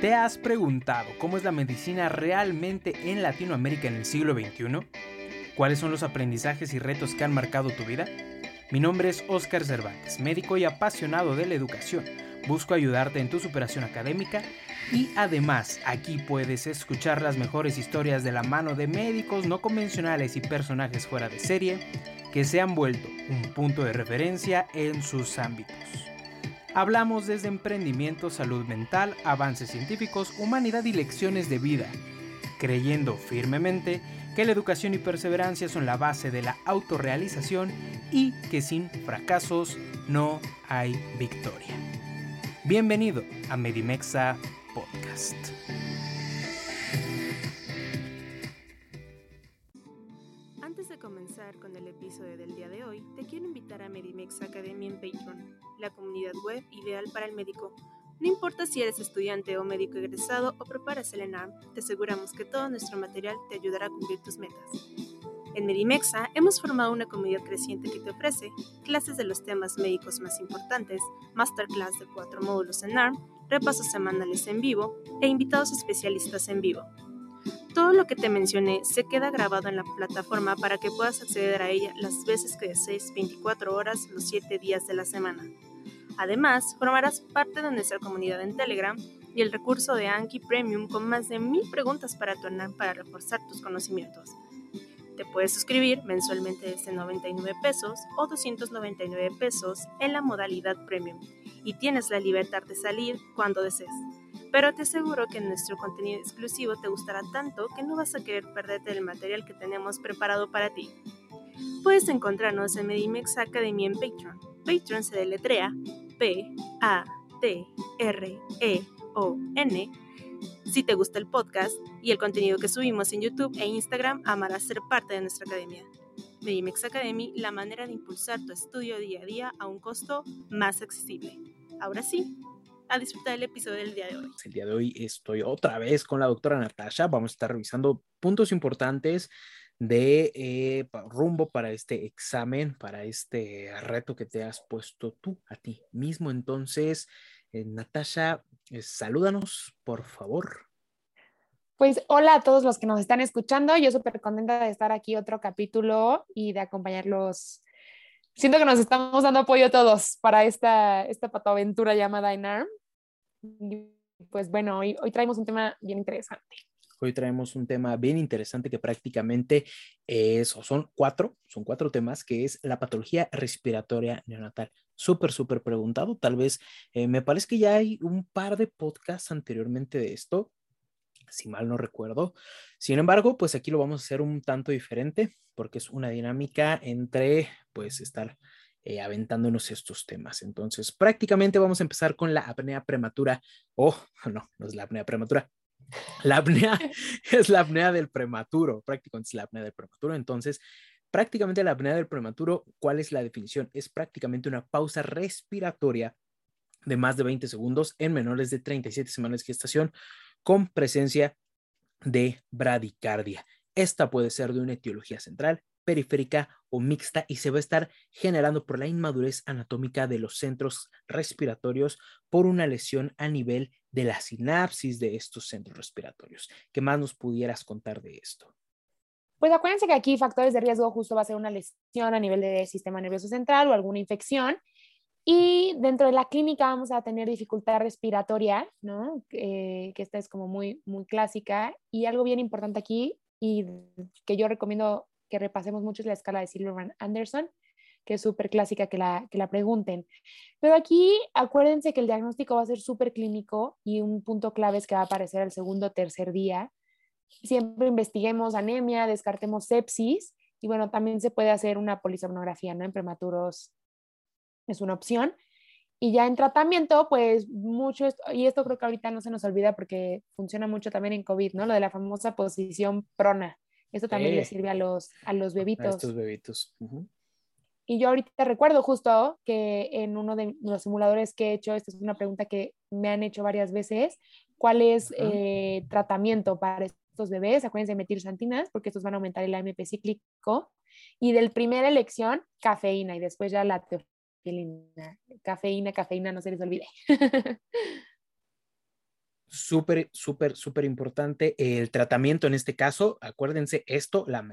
¿Te has preguntado cómo es la medicina realmente en Latinoamérica en el siglo XXI? ¿Cuáles son los aprendizajes y retos que han marcado tu vida? Mi nombre es Oscar Cervantes, médico y apasionado de la educación. Busco ayudarte en tu superación académica y además aquí puedes escuchar las mejores historias de la mano de médicos no convencionales y personajes fuera de serie que se han vuelto un punto de referencia en sus ámbitos. Hablamos desde emprendimiento, salud mental, avances científicos, humanidad y lecciones de vida, creyendo firmemente que la educación y perseverancia son la base de la autorrealización y que sin fracasos no hay victoria. Bienvenido a Medimexa Podcast. De comenzar con el episodio del día de hoy, te quiero invitar a Medimex Academy en Patreon, la comunidad web ideal para el médico. No importa si eres estudiante o médico egresado o preparas el ENARM, te aseguramos que todo nuestro material te ayudará a cumplir tus metas. En Medimexa hemos formado una comunidad creciente que te ofrece clases de los temas médicos más importantes, masterclass de cuatro módulos en ARM, repasos semanales en vivo e invitados especialistas en vivo. Todo lo que te mencioné se queda grabado en la plataforma para que puedas acceder a ella las veces que desees 24 horas los 7 días de la semana. Además, formarás parte de nuestra comunidad en Telegram y el recurso de Anki Premium con más de mil preguntas para tu para reforzar tus conocimientos. Te puedes suscribir mensualmente desde 99 pesos o 299 pesos en la modalidad Premium y tienes la libertad de salir cuando desees. Pero te aseguro que nuestro contenido exclusivo te gustará tanto que no vas a querer perderte el material que tenemos preparado para ti. Puedes encontrarnos en Medimex Academy en Patreon. Patreon se deletrea P-A-T-R-E-O-N. Si te gusta el podcast y el contenido que subimos en YouTube e Instagram, amarás ser parte de nuestra academia. Medimex Academy, la manera de impulsar tu estudio día a día a un costo más accesible. Ahora sí, a disfrutar del episodio del día de hoy. El día de hoy estoy otra vez con la doctora Natasha. Vamos a estar revisando puntos importantes de eh, rumbo para este examen, para este reto que te has puesto tú a ti mismo. Entonces, eh, Natasha, eh, salúdanos, por favor. Pues hola a todos los que nos están escuchando. Yo súper contenta de estar aquí otro capítulo y de acompañarlos. Siento que nos estamos dando apoyo todos para esta, esta patoaventura llamada INARM. Pues bueno, hoy, hoy traemos un tema bien interesante. Hoy traemos un tema bien interesante que prácticamente es, son cuatro, son cuatro temas, que es la patología respiratoria neonatal. Súper, súper preguntado. Tal vez, eh, me parece que ya hay un par de podcasts anteriormente de esto, si mal no recuerdo. Sin embargo, pues aquí lo vamos a hacer un tanto diferente porque es una dinámica entre, pues, estar eh, aventándonos estos temas. Entonces, prácticamente vamos a empezar con la apnea prematura. Oh, no, no es la apnea prematura, la apnea es la apnea del prematuro, prácticamente es la apnea del prematuro. Entonces, prácticamente la apnea del prematuro, ¿cuál es la definición? Es prácticamente una pausa respiratoria de más de 20 segundos en menores de 37 semanas de gestación con presencia de bradicardia. Esta puede ser de una etiología central, periférica mixta y se va a estar generando por la inmadurez anatómica de los centros respiratorios por una lesión a nivel de la sinapsis de estos centros respiratorios. ¿Qué más nos pudieras contar de esto? Pues acuérdense que aquí factores de riesgo justo va a ser una lesión a nivel del sistema nervioso central o alguna infección. Y dentro de la clínica vamos a tener dificultad respiratoria, ¿no? que esta es como muy, muy clásica. Y algo bien importante aquí y que yo recomiendo que repasemos mucho es la escala de Silverman Anderson, que es súper clásica que la, que la pregunten. Pero aquí acuérdense que el diagnóstico va a ser súper clínico y un punto clave es que va a aparecer el segundo o tercer día. Siempre investiguemos anemia, descartemos sepsis y bueno, también se puede hacer una polisomnografía, ¿no? En prematuros es una opción. Y ya en tratamiento, pues mucho, y esto creo que ahorita no se nos olvida porque funciona mucho también en COVID, ¿no? Lo de la famosa posición prona. Esto también le sirve a los, a los bebitos. A estos bebitos. Y yo ahorita recuerdo justo que en uno de los simuladores que he hecho, esta es una pregunta que me han hecho varias veces, ¿cuál es eh, tratamiento para estos bebés? Acuérdense de metir santinas porque estos van a aumentar el AMP cíclico. Y del primera elección, cafeína y después ya la teofilina. Cafeína, cafeína, no se les olvide. súper, súper, súper importante el tratamiento en este caso. Acuérdense esto, la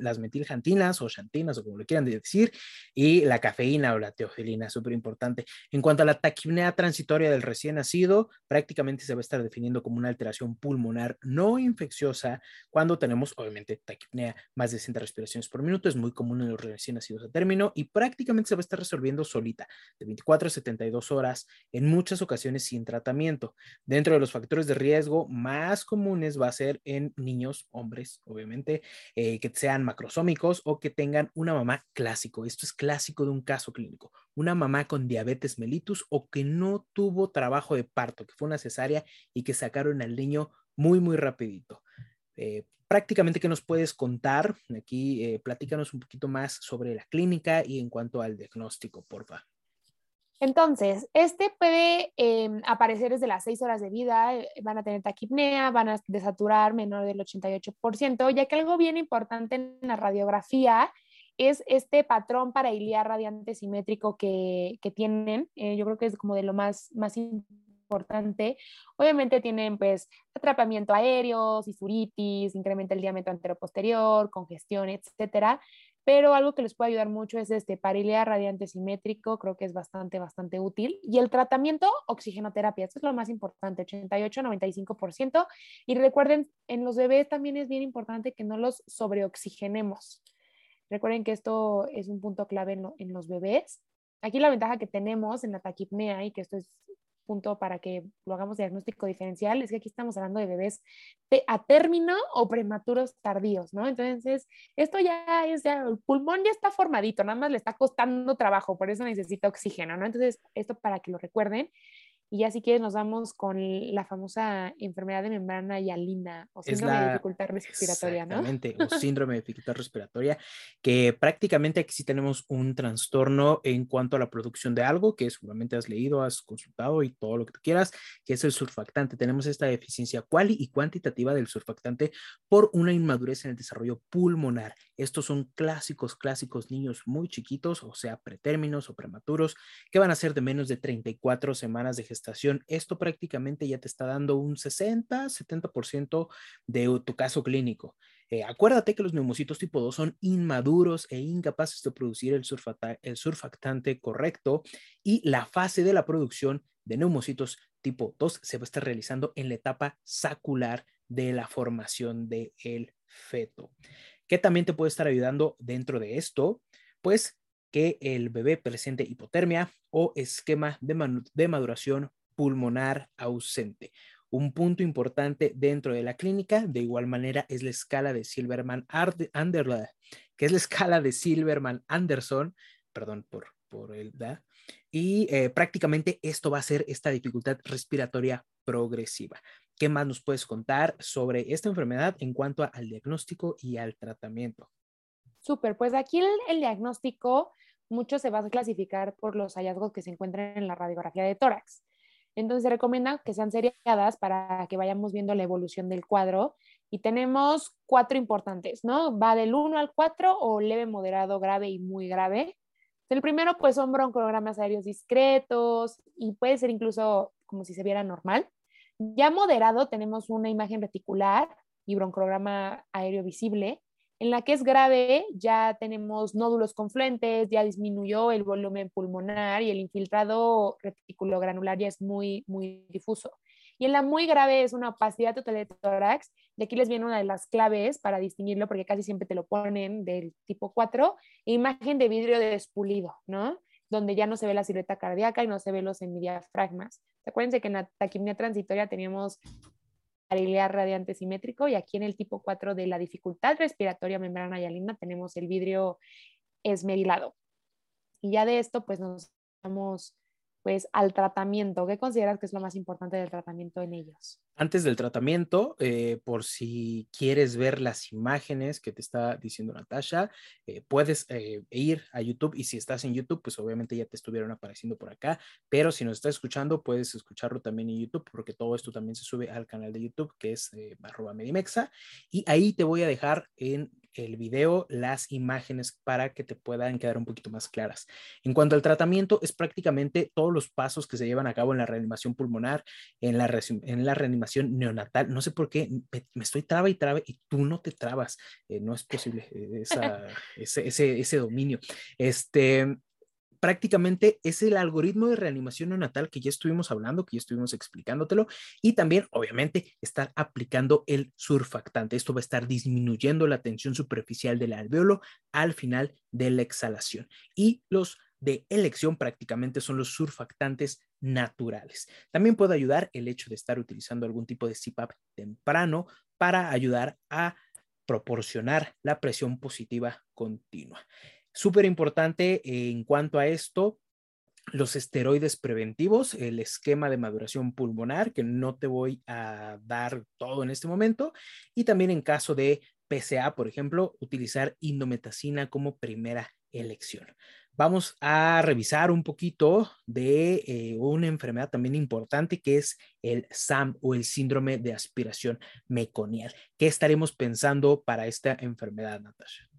las metilxantinas o xantinas o como lo quieran decir, y la cafeína o la teofilina, súper importante. En cuanto a la taquipnea transitoria del recién nacido, prácticamente se va a estar definiendo como una alteración pulmonar no infecciosa cuando tenemos, obviamente, taquipnea más de 60 respiraciones por minuto. Es muy común en los recién nacidos a término y prácticamente se va a estar resolviendo solita, de 24 a 72 horas, en muchas ocasiones sin tratamiento. Dentro de los factores de riesgo más comunes va a ser en niños, hombres, obviamente, eh, que sean macrosómicos o que tengan una mamá clásico. Esto es clásico de un caso clínico. Una mamá con diabetes mellitus o que no tuvo trabajo de parto, que fue una cesárea y que sacaron al niño muy, muy rapidito. Eh, prácticamente, ¿qué nos puedes contar? Aquí, eh, platícanos un poquito más sobre la clínica y en cuanto al diagnóstico, porfa. Entonces, este puede em, aparecer desde las 6 horas de vida, eh, van a tener taquipnea, van a desaturar menor del 88%, ya que algo bien importante en la radiografía es este patrón para iliar radiante simétrico que, tienen. Eh, yo creo que es como de lo más, más importante. Obviamente tienen pues atrapamiento aéreo, sisuritis, incrementa el diámetro anteroposterior, congestión, etcétera. Pero algo que les puede ayudar mucho es este parilia radiante simétrico, creo que es bastante, bastante útil. Y el tratamiento, oxigenoterapia, esto es lo más importante, 88-95%. Y recuerden, en los bebés también es bien importante que no los sobreoxigenemos. Recuerden que esto es un punto clave en, en los bebés. Aquí la ventaja que tenemos en la taquipnea, y que esto es punto para que lo hagamos diagnóstico diferencial es que aquí estamos hablando de bebés a término o prematuros tardíos, ¿no? Entonces, esto ya es, ya, el pulmón ya está formadito, nada más le está costando trabajo, por eso necesita oxígeno, ¿no? Entonces, esto para que lo recuerden. Y ya si quieres nos vamos con la famosa enfermedad de membrana hialina o síndrome de dificultad respiratoria, ¿no? Exactamente, o síndrome de dificultad respiratoria, que prácticamente aquí sí tenemos un trastorno en cuanto a la producción de algo que seguramente has leído, has consultado y todo lo que tú quieras, que es el surfactante. Tenemos esta deficiencia cuali y cuantitativa del surfactante por una inmadurez en el desarrollo pulmonar. Estos son clásicos, clásicos niños muy chiquitos, o sea, pretérminos o prematuros, que van a ser de menos de 34 semanas de gestación esto prácticamente ya te está dando un 60, 70% de tu caso clínico. Eh, acuérdate que los neumocitos tipo 2 son inmaduros e incapaces de producir el, el surfactante correcto y la fase de la producción de neumocitos tipo 2 se va a estar realizando en la etapa sacular de la formación del el feto. ¿Qué también te puede estar ayudando dentro de esto? Pues que el bebé presente hipotermia o esquema de, maduración pulmonar ausente. Un punto importante dentro de la clínica, de igual manera, es la escala de Silverman Anderson, que es la escala de Silverman Anderson, perdón por, por el da, y eh, prácticamente esto va a ser esta dificultad respiratoria progresiva. ¿Qué más nos puedes contar sobre esta enfermedad en cuanto al diagnóstico y al tratamiento? Súper, pues aquí el, diagnóstico mucho se va a clasificar por los hallazgos que se encuentran en la radiografía de tórax. Entonces se recomienda que sean seriadas para que vayamos viendo la evolución del cuadro. Y tenemos cuatro importantes, ¿no? Va del 1 al 4 o leve, moderado, grave y muy grave. El primero, pues son broncogramas aéreos discretos y puede ser incluso como si se viera normal. Ya moderado tenemos una imagen reticular y broncograma aéreo visible. En la que es grave, ya tenemos nódulos confluentes, ya disminuyó el volumen pulmonar y el infiltrado reticulogranular ya es muy, muy difuso. Y en la muy grave es una opacidad total de tórax. De aquí les viene una de las claves para distinguirlo, porque casi siempre te lo ponen del tipo 4. Imagen de vidrio despulido, ¿no? Donde ya no se ve la silueta cardíaca y no se ve los hemidiafragmas. Acuérdense que en la taquimia transitoria teníamos cariliar radiante simétrico y aquí en el tipo 4 de la dificultad respiratoria membrana hialina tenemos el vidrio esmerilado. Y ya de esto pues nos vamos pues al tratamiento. ¿Qué consideras que es lo más importante del tratamiento en ellos? Antes del tratamiento, eh, por si quieres ver las imágenes que te está diciendo Natasha, eh, puedes eh, ir a YouTube y si estás en YouTube, pues obviamente ya te estuvieron apareciendo por acá, pero si nos estás escuchando, puedes escucharlo también en YouTube porque todo esto también se sube al canal de YouTube que es arroba Medimexa y ahí te voy a dejar en el video las imágenes para que te puedan quedar un poquito más claras. En cuanto al tratamiento, es prácticamente todos los pasos que se llevan a cabo en la reanimación pulmonar, en la, en la reanimación neonatal. No sé por qué me, estoy traba y traba y tú no te trabas. Eh, no es posible eh, ese, ese, ese dominio. Este, prácticamente es el algoritmo de reanimación neonatal que ya estuvimos hablando, que ya estuvimos explicándotelo, y también, obviamente, estar aplicando el surfactante. Esto va a estar disminuyendo la tensión superficial del alveolo al final de la exhalación. Y los de elección prácticamente son los surfactantes naturales. También puede ayudar el hecho de estar utilizando algún tipo de CPAP temprano para ayudar a proporcionar la presión positiva continua. Súper importante en cuanto a esto, los esteroides preventivos, el esquema de maduración pulmonar, que no te voy a dar todo en este momento, y también en caso de PCA, por ejemplo, utilizar indometacina como primera elección. Vamos a revisar un poquito de eh, una enfermedad también importante que es el SAM o el síndrome de aspiración meconial. ¿Qué estaremos pensando para esta enfermedad, Natasha?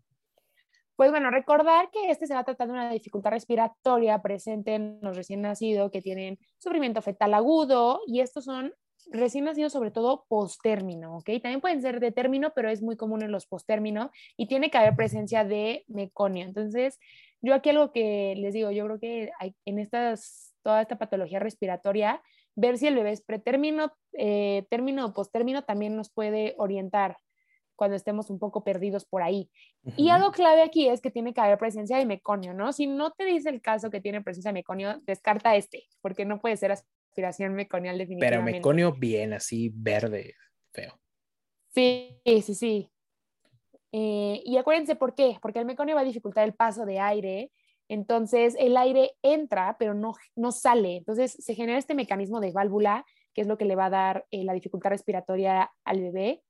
Pues bueno, recordar que este se va a tratar de una dificultad respiratoria presente en los recién nacidos que tienen sufrimiento fetal agudo y estos son recién nacidos sobre todo post-término, ¿ok? También pueden ser de término, pero es muy común en los post-término y tiene que haber presencia de meconio. Entonces, yo aquí algo que les digo, yo creo que hay, en estas, toda esta patología respiratoria, ver si el bebé es pretérmino, eh, término o post-término también nos puede orientar cuando estemos un poco perdidos por ahí. Y algo clave aquí es que tiene que haber presencia de meconio, ¿no? Si no te dice el caso que tiene presencia de meconio, descarta este, porque no puede ser aspiración meconial definitivamente. Pero meconio bien, así verde, feo. Sí, sí, sí. Eh, y acuérdense por qué, porque el meconio va a dificultar el paso de aire, entonces el aire entra, pero no, no sale. Entonces se genera este mecanismo de válvula, que es lo que le va a dar eh, la dificultad respiratoria al bebé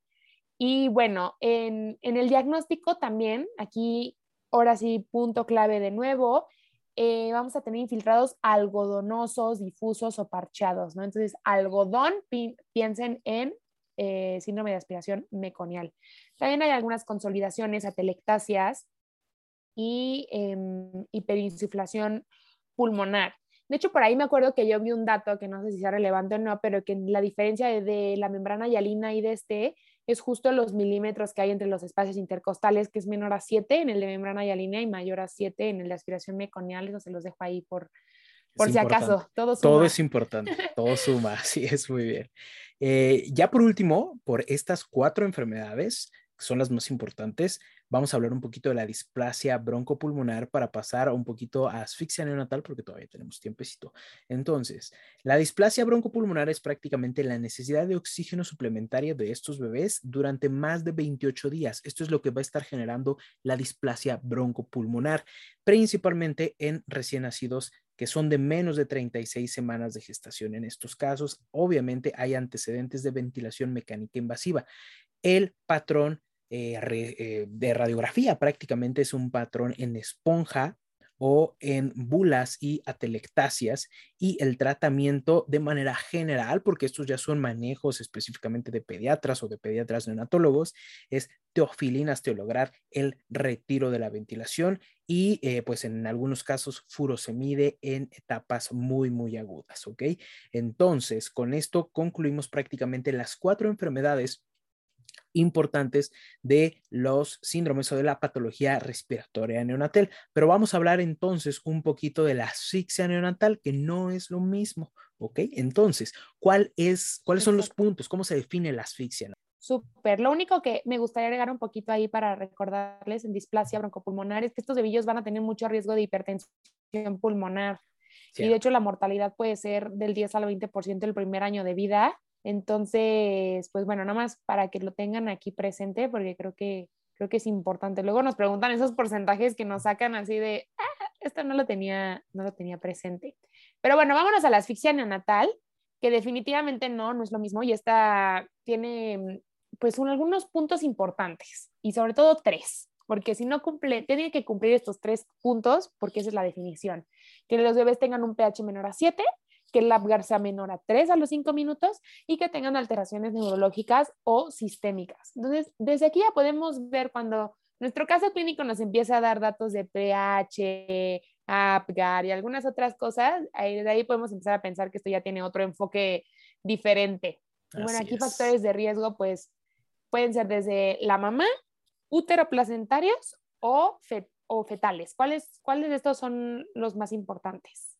y bueno, en, el diagnóstico también, aquí ahora sí, punto clave de nuevo, eh, vamos a tener infiltrados algodonosos, difusos o parchados, ¿no? Entonces, algodón, piensen en eh, síndrome de aspiración meconial. También hay algunas consolidaciones, atelectasias y em, hiperinsuflación pulmonar. De hecho, por ahí me acuerdo que yo vi un dato que no sé si sea relevante o no, pero que la diferencia de, la membrana hialina y de este es justo los milímetros que hay entre los espacios intercostales, que es menor a 7 en el de membrana hialina y mayor a 7 en el de aspiración meconial. Eso se los dejo ahí por, por si acaso. Todo, todo es importante, todo suma, así es muy bien. Eh, ya por último, por estas cuatro enfermedades, que son las más importantes, Vamos a hablar un poquito de la displasia broncopulmonar para pasar un poquito a asfixia neonatal porque todavía tenemos tiempecito. Entonces, la displasia broncopulmonar es prácticamente la necesidad de oxígeno suplementario de estos bebés durante más de 28 días. Esto es lo que va a estar generando la displasia broncopulmonar, principalmente en recién nacidos que son de menos de 36 semanas de gestación. En estos casos, obviamente hay antecedentes de ventilación mecánica invasiva. El patrón eh, eh, de radiografía prácticamente es un patrón en esponja o en bulas y atelectasias y el tratamiento de manera general, porque estos ya son manejos específicamente de pediatras o de pediatras neonatólogos, es teofilina hasta lograr el retiro de la ventilación y eh, pues en algunos casos furosemide en etapas muy muy agudas, ¿ok? Entonces, con esto concluimos prácticamente las cuatro enfermedades importantes de los síndromes o de la patología respiratoria neonatal. Pero vamos a hablar entonces un poquito de la asfixia neonatal, que no es lo mismo, ¿ok? Entonces, ¿cuál es, ¿cuáles son los puntos? ¿Cómo se define la asfixia? Súper. Lo único que me gustaría agregar un poquito ahí para recordarles en displasia broncopulmonar es que estos bebillos van a tener mucho riesgo de hipertensión pulmonar. Y de hecho la mortalidad puede ser del 10 al 20% el primer año de vida entonces, pues bueno, nada más para que lo tengan aquí presente, porque creo que, creo que es importante. Luego nos preguntan esos porcentajes que nos sacan así de, ah, esto no lo tenía, no lo tenía presente. Pero bueno, vámonos a la asfixia neonatal, que definitivamente no, no es lo mismo y esta tiene pues algunos puntos importantes y sobre todo tres, porque si no cumple, tiene que cumplir estos tres puntos porque esa es la definición. Que los bebés tengan un pH menor a 7, que el Apgar sea menor a 3 a los 5 minutos y que tengan alteraciones neurológicas o sistémicas. Entonces, desde aquí ya podemos ver cuando nuestro caso clínico nos empieza a dar datos de pH, Apgar y algunas otras cosas, ahí, de ahí podemos empezar a pensar que esto ya tiene otro enfoque diferente. bueno, aquí factores de riesgo, pues pueden ser desde la mamá, útero placentarios o, o fetales. ¿Cuáles, ¿Cuáles de estos son los más importantes?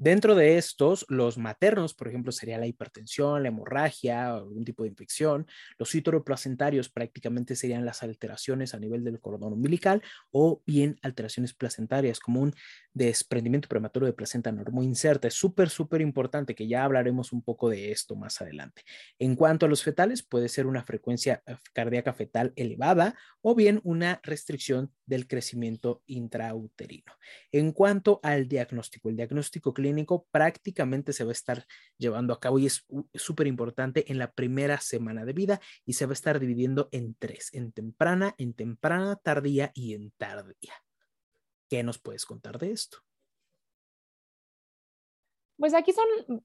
Dentro de estos, los maternos, por ejemplo, sería la hipertensión, la hemorragia, algún tipo de infección. Los placentarios prácticamente serían las alteraciones a nivel del cordón umbilical o bien alteraciones placentarias como un desprendimiento prematuro de placenta normo inserta. Es súper, súper importante que ya hablaremos un poco de esto más adelante. En cuanto a los fetales, puede ser una frecuencia eh, cardíaca fetal elevada o bien una restricción del crecimiento intrauterino. En cuanto al diagnóstico, el diagnóstico clínico prácticamente se va a estar llevando a cabo y es súper importante en la primera semana de vida y se va a estar dividiendo en tres, en temprana, en temprana, tardía y en tardía. ¿Qué nos puedes contar de esto? Pues aquí son,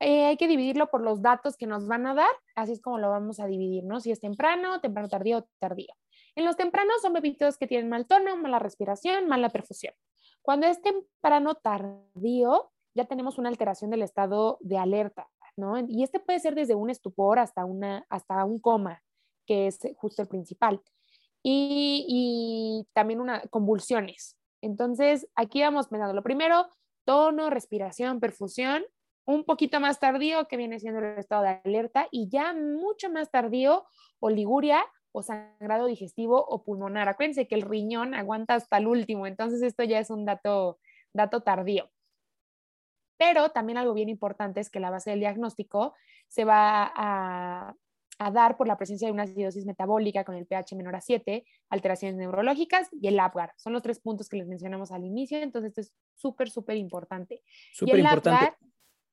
eh, hay que dividirlo por los datos que nos van a dar, así es como lo vamos a dividir, ¿no? Si es temprano, temprano, tardío tardío. En los tempranos son bebitos que tienen mal tono, mala respiración, mala perfusión. Cuando es temprano tardío, ya tenemos una alteración del estado de alerta, ¿no? Y este puede ser desde un estupor hasta, una, hasta un coma, que es justo el principal. Y, también una, convulsiones. Entonces, aquí vamos pensando, lo primero, tono, respiración, perfusión, un poquito más tardío, que viene siendo el estado de alerta, y ya mucho más tardío, oliguria o sangrado digestivo o pulmonar. Acuérdense que el riñón aguanta hasta el último, entonces esto ya es un dato, dato tardío. Pero también algo bien importante es que la base del diagnóstico se va a, dar por la presencia de una acidosis metabólica con el pH menor a 7, alteraciones neurológicas y el APGAR. Son los tres puntos que les mencionamos al inicio, entonces esto es súper, súper importante. Súper importante.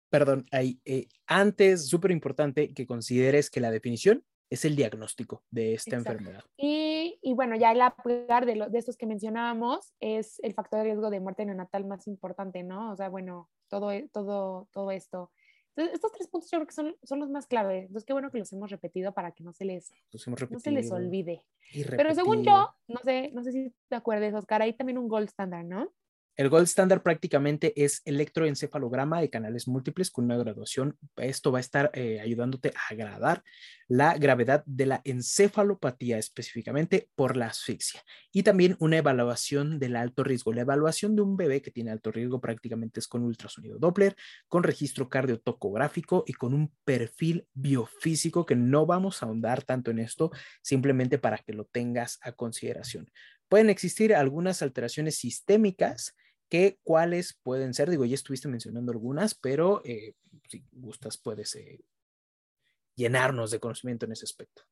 Perdón, ahí, eh, antes, súper importante que consideres que la definición es el diagnóstico de esta enfermedad. Y, y, bueno, ya el APGAR de, de estos que mencionábamos es el factor de riesgo de muerte neonatal más importante, ¿no? O sea, bueno, todo, e, todo, todo esto. Entonces, estos tres puntos yo creo que son, son los más claves. Entonces, qué bueno que los hemos repetido para que no se les, no se les olvide. Pero según yo, no sé, no sé si te acuerdas, Oscar, hay también un gold standard, ¿no? El gold standard prácticamente es electroencefalograma de canales múltiples con una graduación. Esto va a estar eh, ayudándote a agradar la gravedad de la encefalopatía específicamente por la asfixia y también una evaluación del alto riesgo. La evaluación de un bebé que tiene alto riesgo prácticamente es con ultrasonido Doppler, con registro cardiotocográfico y con un perfil biofísico que no vamos a ahondar tanto en esto, simplemente para que lo tengas a consideración. Pueden existir algunas alteraciones sistémicas que cuáles pueden ser, digo, ya estuviste mencionando algunas, pero eh, si gustas puedes eh, llenarnos de conocimiento en ese aspecto.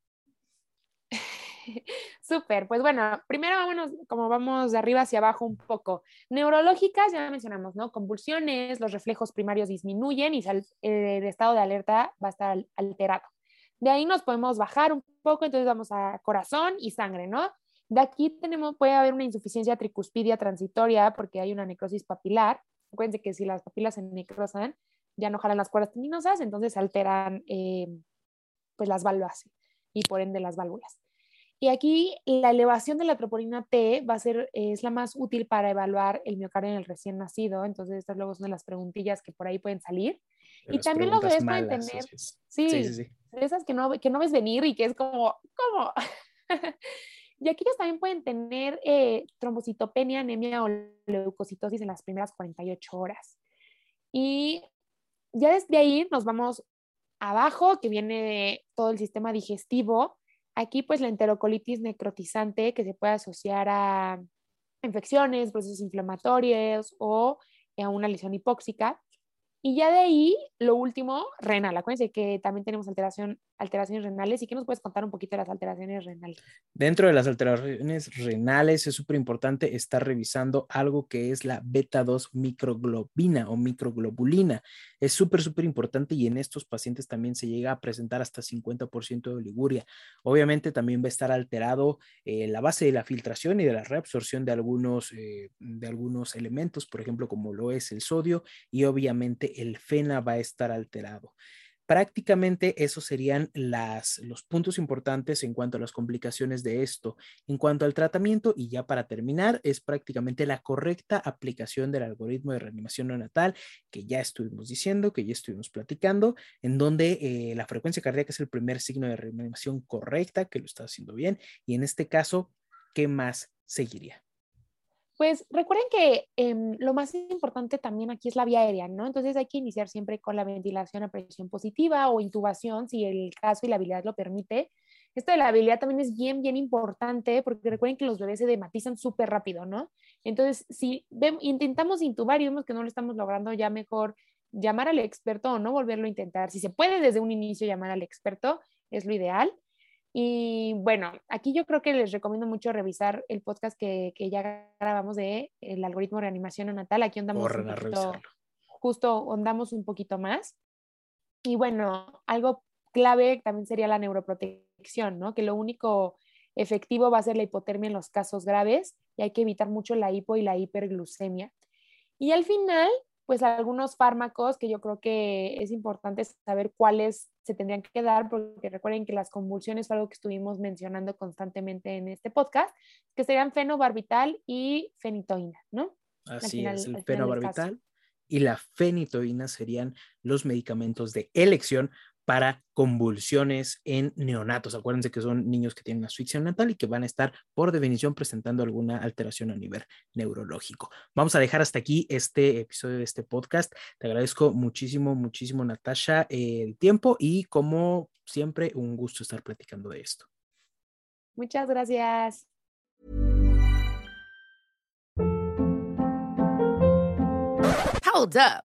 Súper, pues bueno, primero vámonos, como vamos de arriba hacia abajo un poco. Neurológicas, ya mencionamos, ¿no? Convulsiones, los reflejos primarios disminuyen y el estado de alerta va a estar alterado. De ahí nos podemos bajar un poco, entonces vamos a corazón y sangre, ¿no? De aquí tenemos, puede haber una insuficiencia tricuspidia transitoria porque hay una necrosis papilar. Acuérdense que si las papilas se necrosan, ya no jalan las cuerdas tendinosas, entonces alteran eh, pues las válvulas y por ende las válvulas. Y aquí la elevación de la troponina T va a ser, es la más útil para evaluar el miocardio en el recién nacido. Entonces, estas luego son de las preguntillas que por ahí pueden salir. y también los bebés pueden tener, sí, sí, sí, esas que no, que no ves venir y que es como, ¿cómo? y aquí ellos también pueden tener eh, trombocitopenia, anemia o leucocitosis en las primeras 48 horas. Y ya desde ahí nos vamos abajo, que viene todo el sistema digestivo Aquí pues la enterocolitis necrotizante que se puede asociar a infecciones, procesos inflamatorios o a una lesión hipóxica. Y ya de ahí, lo último, renal. Acuérdense que también tenemos alteración, alteraciones renales. ¿Y qué nos puedes contar un poquito de las alteraciones renales? Dentro de las alteraciones renales es súper importante estar revisando algo que es la beta-2 microglobina o microglobulina. Es súper, súper importante y en estos pacientes también se llega a presentar hasta 50% de oliguria. Obviamente también va a estar alterado eh, la base de la filtración y de la reabsorción de algunos, eh, de algunos elementos, por ejemplo, como lo es el sodio y obviamente el FENA va a estar alterado. Prácticamente esos serían las, los puntos importantes en cuanto a las complicaciones de esto. En cuanto al tratamiento, y ya para terminar, es prácticamente la correcta aplicación del algoritmo de reanimación neonatal que ya estuvimos diciendo, que ya estuvimos platicando, en donde eh, la frecuencia cardíaca es el primer signo de reanimación correcta, que lo está haciendo bien, y en este caso, ¿qué más seguiría? Pues recuerden que em, lo más importante también aquí es la vía aérea, ¿no? Entonces hay que iniciar siempre con la ventilación a presión positiva o intubación, si el caso y la habilidad lo permite. Esto de la habilidad también es bien, bien importante porque recuerden que los bebés se dematizan súper rápido, ¿no? Entonces, si intentamos intubar y vemos que no lo estamos logrando, ya mejor llamar al experto o no volverlo a intentar. Si se puede desde un inicio llamar al experto, es lo ideal. Y bueno, aquí yo creo que les recomiendo mucho revisar el podcast que, que ya grabamos de el algoritmo de reanimación natal. Aquí andamos un poquito, justo andamos un poquito más. Y bueno, algo clave también sería la neuroprotección, ¿no? Que lo único efectivo va a ser la hipotermia en los casos graves y hay que evitar mucho la hipo y la hiperglucemia. Y al final, pues algunos fármacos que yo creo que es importante saber cuáles se tendrían que dar, porque recuerden que las convulsiones fue algo que estuvimos mencionando constantemente en este podcast, que serían fenobarbital y fenitoína, ¿no? Así es, el fenobarbital y la fenitoína serían los medicamentos de elección para convulsiones en neonatos. Acuérdense que son niños que tienen asfixia natal y que van a estar por definición presentando alguna alteración a nivel neurológico. Vamos a dejar hasta aquí este episodio de este podcast. Te agradezco muchísimo, muchísimo, Natasha, el tiempo y como siempre, un gusto estar platicando de esto. Muchas gracias. Hold up.